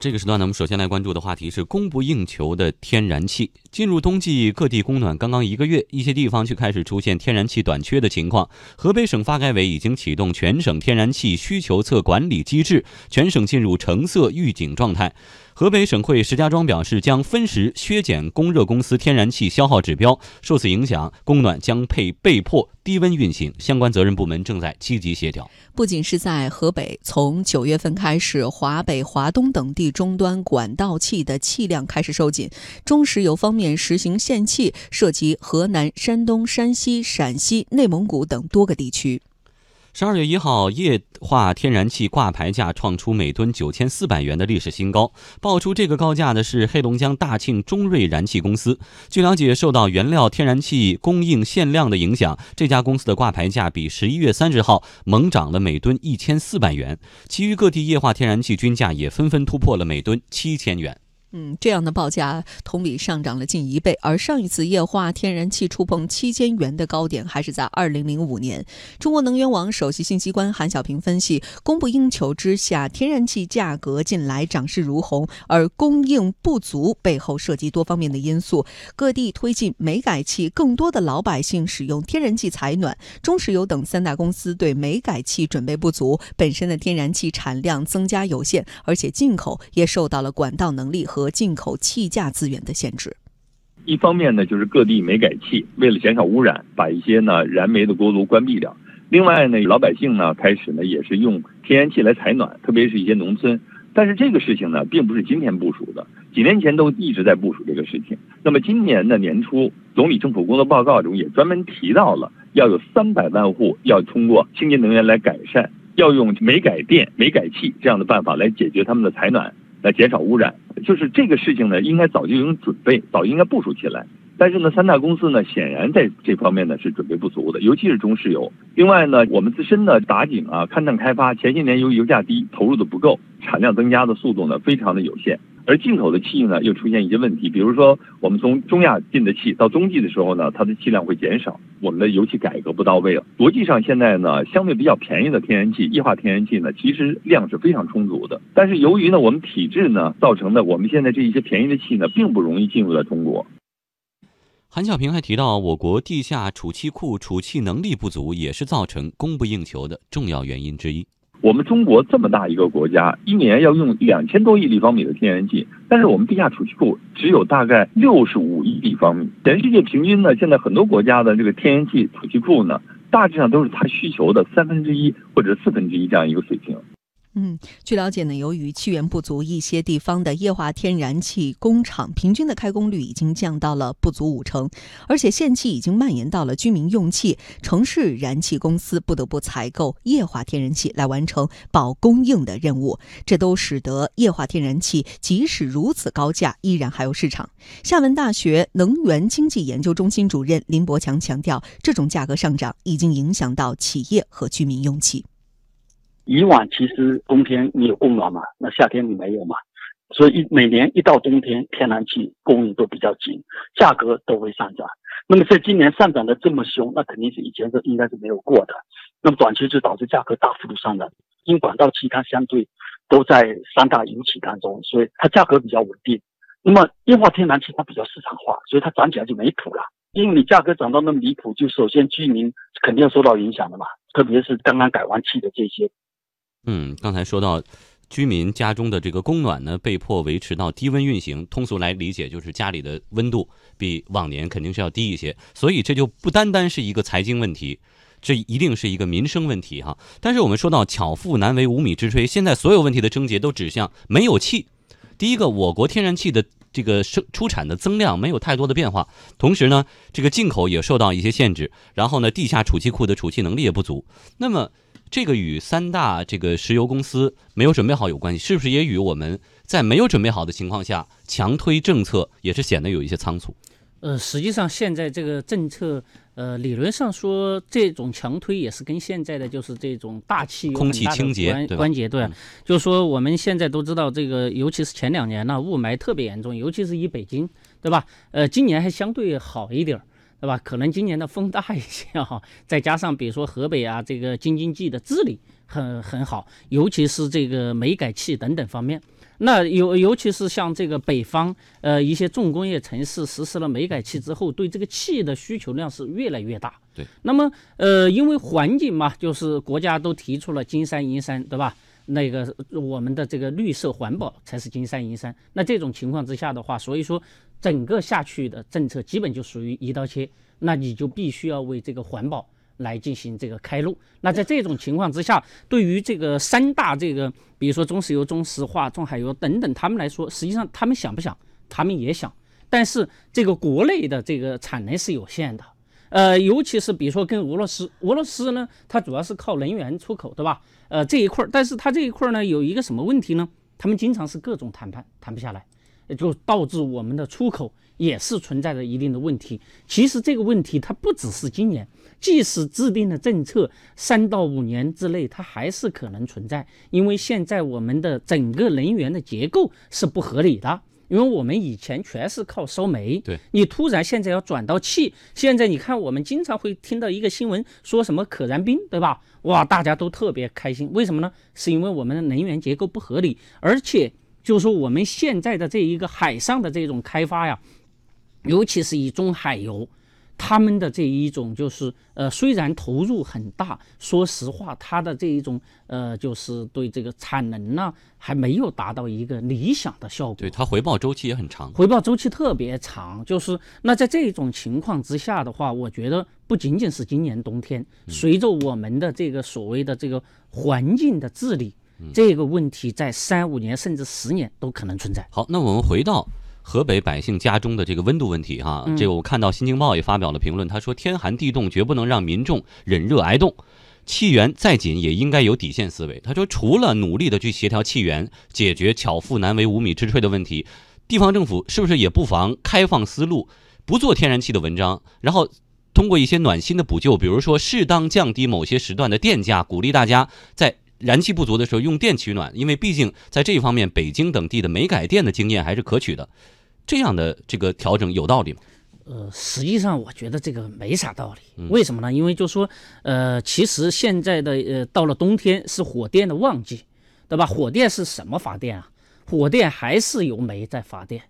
这个时段呢，我们首先来关注的话题是供不应求的天然气。进入冬季，各地供暖刚刚一个月，一些地方却开始出现天然气短缺的情况。河北省发改委已经启动全省天然气需求侧管理机制，全省进入橙色预警状态。河北省会石家庄表示，将分时削减供热公司天然气消耗指标，受此影响，供暖将被被迫低温运行。相关责任部门正在积极协调。不仅是在河北，从九月份开始，华北、华东等地终端管道气的气量开始收紧，中石油方面实行限气，涉及河南、山东、山西、陕西、内蒙古等多个地区。十二月一号，液化天然气挂牌价创出每吨九千四百元的历史新高。爆出这个高价的是黑龙江大庆中瑞燃气公司。据了解，受到原料天然气供应限量的影响，这家公司的挂牌价比十一月三十号猛涨了每吨一千四百元。其余各地液化天然气均价也纷纷突破了每吨七千元。嗯，这样的报价同比上涨了近一倍，而上一次液化天然气触碰七千元的高点还是在二零零五年。中国能源网首席信息官韩小平分析，供不应求之下，天然气价格近来涨势如虹，而供应不足背后涉及多方面的因素。各地推进煤改气，更多的老百姓使用天然气采暖，中石油等三大公司对煤改气准备不足，本身的天然气产量增加有限，而且进口也受到了管道能力和和进口气价资源的限制。一方面呢，就是各地煤改气，为了减少污染，把一些呢燃煤的锅炉关闭掉。另外呢，老百姓呢开始呢也是用天然气来采暖，特别是一些农村。但是这个事情呢，并不是今天部署的，几年前都一直在部署这个事情。那么今年的年初，总理政府工作报告中也专门提到了，要有三百万户要通过清洁能源来改善，要用煤改电、煤改气这样的办法来解决他们的采暖。来减少污染，就是这个事情呢，应该早就有准备，早应该部署起来。但是呢，三大公司呢，显然在这方面呢是准备不足的，尤其是中石油。另外呢，我们自身的打井啊、勘探开发，前些年由于油价低，投入的不够，产量增加的速度呢非常的有限。而进口的气呢，又出现一些问题，比如说我们从中亚进的气，到冬季的时候呢，它的气量会减少，我们的油气改革不到位了。国际上现在呢，相对比较便宜的天然气，液化天然气呢，其实量是非常充足的。但是由于呢，我们体制呢造成的，我们现在这一些便宜的气呢，并不容易进入到中国。韩小平还提到，我国地下储气库储气能力不足，也是造成供不应求的重要原因之一。我们中国这么大一个国家，一年要用两千多亿立方米的天然气，但是我们地下储气库只有大概六十五亿立方米。全世界平均呢，现在很多国家的这个天然气储气库呢，大致上都是它需求的三分之一或者四分之一这样一个水平。嗯，据了解呢，由于气源不足，一些地方的液化天然气工厂平均的开工率已经降到了不足五成，而且限气已经蔓延到了居民用气，城市燃气公司不得不采购液化天然气来完成保供应的任务，这都使得液化天然气即使如此高价，依然还有市场。厦门大学能源经济研究中心主任林伯强强调，这种价格上涨已经影响到企业和居民用气。以往其实冬天你有供暖嘛，那夏天你没有嘛，所以一每年一到冬天，天然气供应都比较紧，价格都会上涨。那么在今年上涨的这么凶，那肯定是以前是应该是没有过的。那么短期就导致价格大幅度上涨。因为管道气它相对都在三大油企当中，所以它价格比较稳定。那么液化天然气它比较市场化，所以它涨起来就没谱了。因为你价格涨到那么离谱，就首先居民肯定要受到影响的嘛，特别是刚刚改完气的这些。嗯，刚才说到，居民家中的这个供暖呢，被迫维持到低温运行。通俗来理解，就是家里的温度比往年肯定是要低一些。所以这就不单单是一个财经问题，这一定是一个民生问题哈。但是我们说到巧妇难为无米之炊，现在所有问题的症结都指向没有气。第一个，我国天然气的这个生出产的增量没有太多的变化，同时呢，这个进口也受到一些限制。然后呢，地下储气库的储气能力也不足。那么。这个与三大这个石油公司没有准备好有关系，是不是也与我们在没有准备好的情况下强推政策也是显得有一些仓促？呃，实际上现在这个政策，呃，理论上说这种强推也是跟现在的就是这种大气空气清洁关节对，就是说我们现在都知道这个，尤其是前两年呢雾霾特别严重，尤其是以北京，对吧？呃，今年还相对好一点儿。对吧？可能今年的风大一些哈，再加上比如说河北啊，这个京津冀的治理很很好，尤其是这个煤改气等等方面，那尤尤其是像这个北方，呃，一些重工业城市实施了煤改气之后，对这个气的需求量是越来越大。对，那么呃，因为环境嘛，就是国家都提出了金山银山，对吧？那个我们的这个绿色环保才是金山银山。那这种情况之下的话，所以说整个下去的政策基本就属于一刀切，那你就必须要为这个环保。来进行这个开路。那在这种情况之下，对于这个三大这个，比如说中石油、中石化、中海油等等，他们来说，实际上他们想不想？他们也想，但是这个国内的这个产能是有限的。呃，尤其是比如说跟俄罗斯，俄罗斯呢，它主要是靠能源出口，对吧？呃，这一块儿，但是它这一块儿呢，有一个什么问题呢？他们经常是各种谈判谈不下来，就导致我们的出口也是存在着一定的问题。其实这个问题它不只是今年。即使制定了政策，三到五年之内，它还是可能存在。因为现在我们的整个能源的结构是不合理的，因为我们以前全是靠烧煤，对你突然现在要转到气，现在你看我们经常会听到一个新闻，说什么可燃冰，对吧？哇，大家都特别开心，为什么呢？是因为我们的能源结构不合理，而且就是说我们现在的这一个海上的这种开发呀，尤其是以中海油。他们的这一种就是，呃，虽然投入很大，说实话，它的这一种，呃，就是对这个产能呢，还没有达到一个理想的效果。对它回报周期也很长，回报周期特别长。就是那在这种情况之下的话，我觉得不仅仅是今年冬天，随着我们的这个所谓的这个环境的治理，这个问题在三五年甚至十年都可能存在。好，那我们回到。河北百姓家中的这个温度问题，哈，这个我看到《新京报》也发表了评论，他说：“天寒地冻，绝不能让民众忍热挨冻，气源再紧也应该有底线思维。”他说：“除了努力的去协调气源，解决巧妇难为无米之炊的问题，地方政府是不是也不妨开放思路，不做天然气的文章，然后通过一些暖心的补救，比如说适当降低某些时段的电价，鼓励大家在。”燃气不足的时候用电取暖，因为毕竟在这一方面，北京等地的煤改电的经验还是可取的。这样的这个调整有道理吗？呃，实际上我觉得这个没啥道理。为什么呢？因为就说，呃，其实现在的呃，到了冬天是火电的旺季，对吧？火电是什么发电啊？火电还是由煤在发电。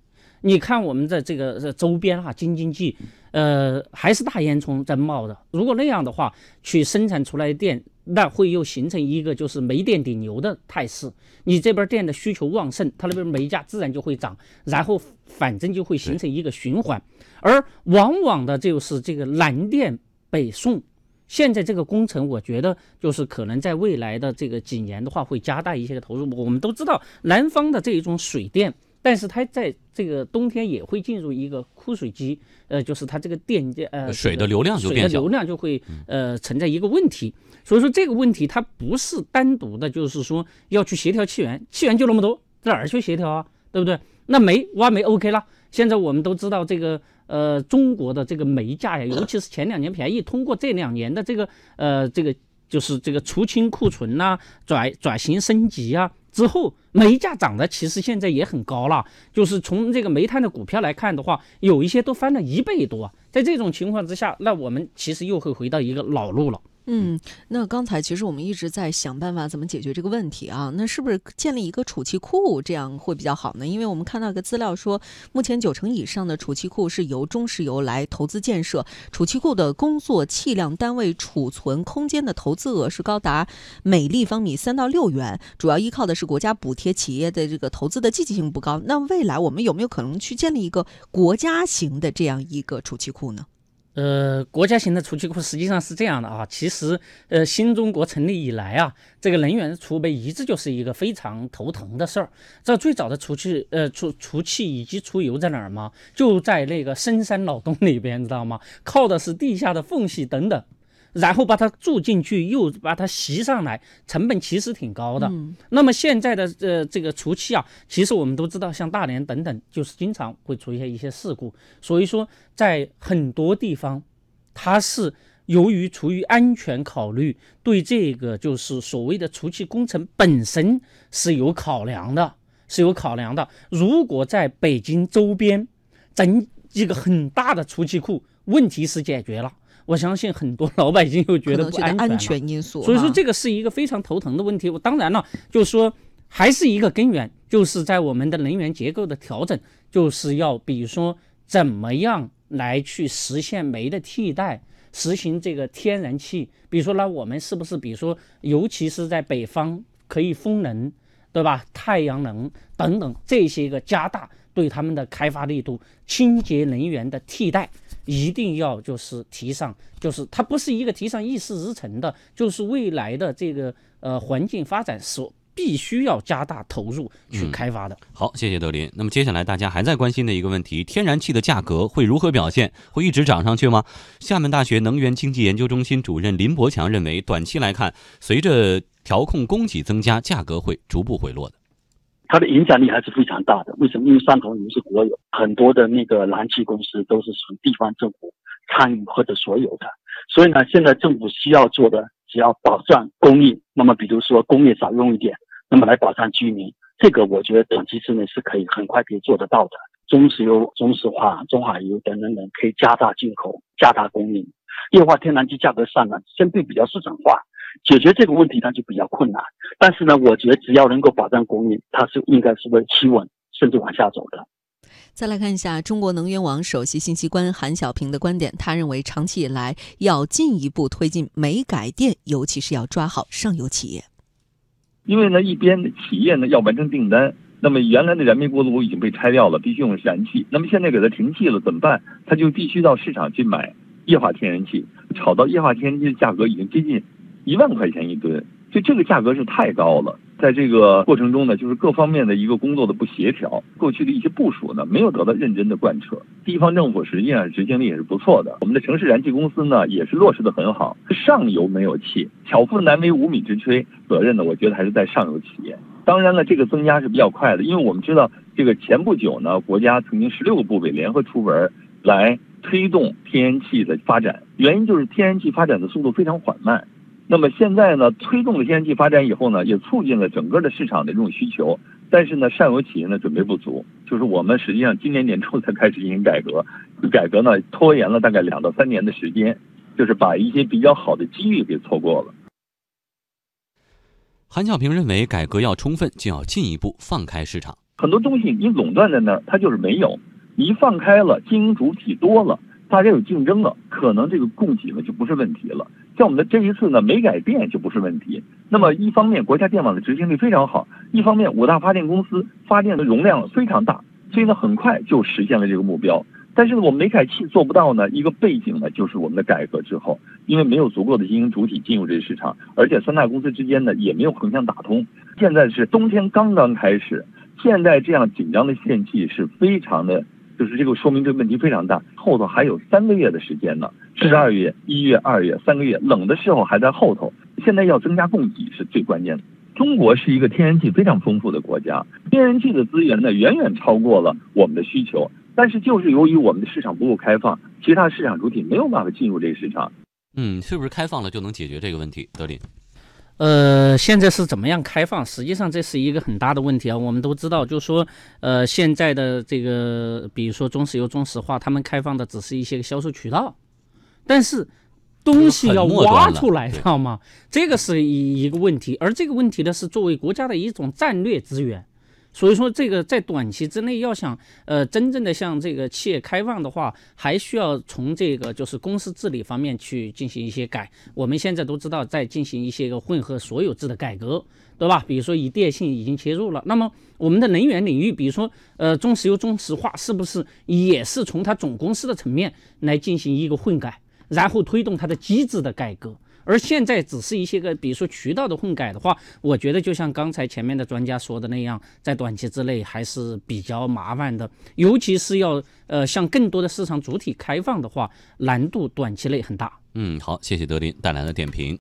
你看我们在这个周边哈，京津冀，呃，还是大烟囱在冒的。如果那样的话，去生产出来的电。那会又形成一个就是煤电顶流的态势，你这边电的需求旺盛，它那边煤价自然就会涨，然后反正就会形成一个循环。而往往的就是这个南电北送，现在这个工程，我觉得就是可能在未来的这个几年的话，会加大一些的投入。我们都知道南方的这一种水电。但是它在这个冬天也会进入一个枯水期，呃，就是它这个电呃水的流量就变小，水的流量就会呃存在一个问题。所以说这个问题它不是单独的，就是说要去协调气源，气源就那么多，在哪儿去协调啊？对不对？那煤挖煤 OK 了。现在我们都知道这个呃中国的这个煤价呀，尤其是前两年便宜，通过这两年的这个呃这个就是这个除清库存呐，转转型升级啊。之后，煤价涨的其实现在也很高了，就是从这个煤炭的股票来看的话，有一些都翻了一倍多。在这种情况之下，那我们其实又会回到一个老路了。嗯，那刚才其实我们一直在想办法怎么解决这个问题啊？那是不是建立一个储气库这样会比较好呢？因为我们看到一个资料说，目前九成以上的储气库是由中石油来投资建设，储气库的工作气量单位储存空间的投资额是高达每立方米三到六元，主要依靠的是国家补贴，企业的这个投资的积极性不高。那未来我们有没有可能去建立一个国家型的这样一个储气库呢？呃，国家型的储气库实际上是这样的啊，其实呃，新中国成立以来啊，这个能源储备一直就是一个非常头疼的事儿。这最早的储气呃储储气以及储油在哪儿吗？就在那个深山老洞里边，知道吗？靠的是地下的缝隙等等。然后把它注进去，又把它吸上来，成本其实挺高的。那么现在的呃这个除气啊，其实我们都知道，像大连等等，就是经常会出现一些事故。所以说，在很多地方，它是由于出于安全考虑，对这个就是所谓的除气工程本身是有考量的，是有考量的。如果在北京周边整一个很大的除气库，问题是解决了。我相信很多老百姓又觉得不安全，安全因素。所以说这个是一个非常头疼的问题。我当然了，就是说还是一个根源，就是在我们的能源结构的调整，就是要比如说怎么样来去实现煤的替代，实行这个天然气。比如说，呢我们是不是比如说，尤其是在北方可以风能，对吧？太阳能等等这些个加大对他们的开发力度，清洁能源的替代。一定要就是提上，就是它不是一个提上议事日程的，就是未来的这个呃环境发展所必须要加大投入去开发的。好，谢谢德林。那么接下来大家还在关心的一个问题，天然气的价格会如何表现？会一直涨上去吗？厦门大学能源经济研究中心主任林伯强认为，短期来看，随着调控供给增加，价格会逐步回落的。它的影响力还是非常大的。为什么？因为汕头油是国有，很多的那个燃气公司都是属于地方政府参与或者所有的。所以呢，现在政府需要做的，只要保障供应。那么，比如说工业少用一点，那么来保障居民，这个我觉得短期之内是可以很快可以做得到的。中石油、中石化、中海油等等等，可以加大进口，加大供应。液化天然气价格上涨，相对比较市场化。解决这个问题，那就比较困难。但是呢，我觉得只要能够保障供应，它是应该是会企稳，甚至往下走的。再来看一下中国能源网首席信息官韩小平的观点，他认为长期以来要进一步推进煤改电，尤其是要抓好上游企业。因为呢，一边的企业呢要完成订单，那么原来的燃煤锅炉已经被拆掉了，必须用燃气。那么现在给它停气了，怎么办？他就必须到市场去买液化天然气，炒到液化天然气的价格已经接近。一万块钱一吨，就这个价格是太高了。在这个过程中呢，就是各方面的一个工作的不协调，过去的一些部署呢，没有得到认真的贯彻。地方政府实际上执行力也是不错的，我们的城市燃气公司呢也是落实的很好。上游没有气，巧妇难为无米之炊，责任呢，我觉得还是在上游企业。当然了，这个增加是比较快的，因为我们知道这个前不久呢，国家曾经十六个部委联合出文来推动天然气的发展，原因就是天然气发展的速度非常缓慢。那么现在呢，推动了天然气发展以后呢，也促进了整个的市场的这种需求。但是呢，上游企业呢准备不足，就是我们实际上今年年初才开始进行改革，改革呢拖延了大概两到三年的时间，就是把一些比较好的机遇给错过了。韩小平认为，改革要充分，就要进一步放开市场。很多东西你垄断在那儿，它就是没有；你一放开了，经营主体多了。大家有竞争了，可能这个供给呢就不是问题了。像我们的这一次呢，煤改电就不是问题。那么一方面，国家电网的执行力非常好；一方面，五大发电公司发电的容量非常大，所以呢，很快就实现了这个目标。但是呢，我们煤改气做不到呢，一个背景呢，就是我们的改革之后，因为没有足够的经营主体进入这个市场，而且三大公司之间呢也没有横向打通。现在是冬天刚刚开始，现在这样紧张的限气是非常的。就是这个说明这个问题非常大，后头还有三个月的时间呢，十二月、一月、二月三个月，冷的时候还在后头。现在要增加供给是最关键的。中国是一个天然气非常丰富的国家，天然气的资源呢远远超过了我们的需求，但是就是由于我们的市场不够开放，其他市场主体没有办法进入这个市场。嗯，是不是开放了就能解决这个问题？德林。呃，现在是怎么样开放？实际上这是一个很大的问题啊。我们都知道，就是说，呃，现在的这个，比如说中石油、中石化，他们开放的只是一些销售渠道，但是东西要挖出来，知道吗？这个是一一个问题。而这个问题呢，是作为国家的一种战略资源。所以说，这个在短期之内要想，呃，真正的向这个企业开放的话，还需要从这个就是公司治理方面去进行一些改。我们现在都知道，在进行一些个混合所有制的改革，对吧？比如说以电信已经切入了，那么我们的能源领域，比如说呃中石油、中石化，是不是也是从它总公司的层面来进行一个混改，然后推动它的机制的改革？而现在只是一些个，比如说渠道的混改的话，我觉得就像刚才前面的专家说的那样，在短期之内还是比较麻烦的，尤其是要呃向更多的市场主体开放的话，难度短期内很大。嗯，好，谢谢德林带来的点评。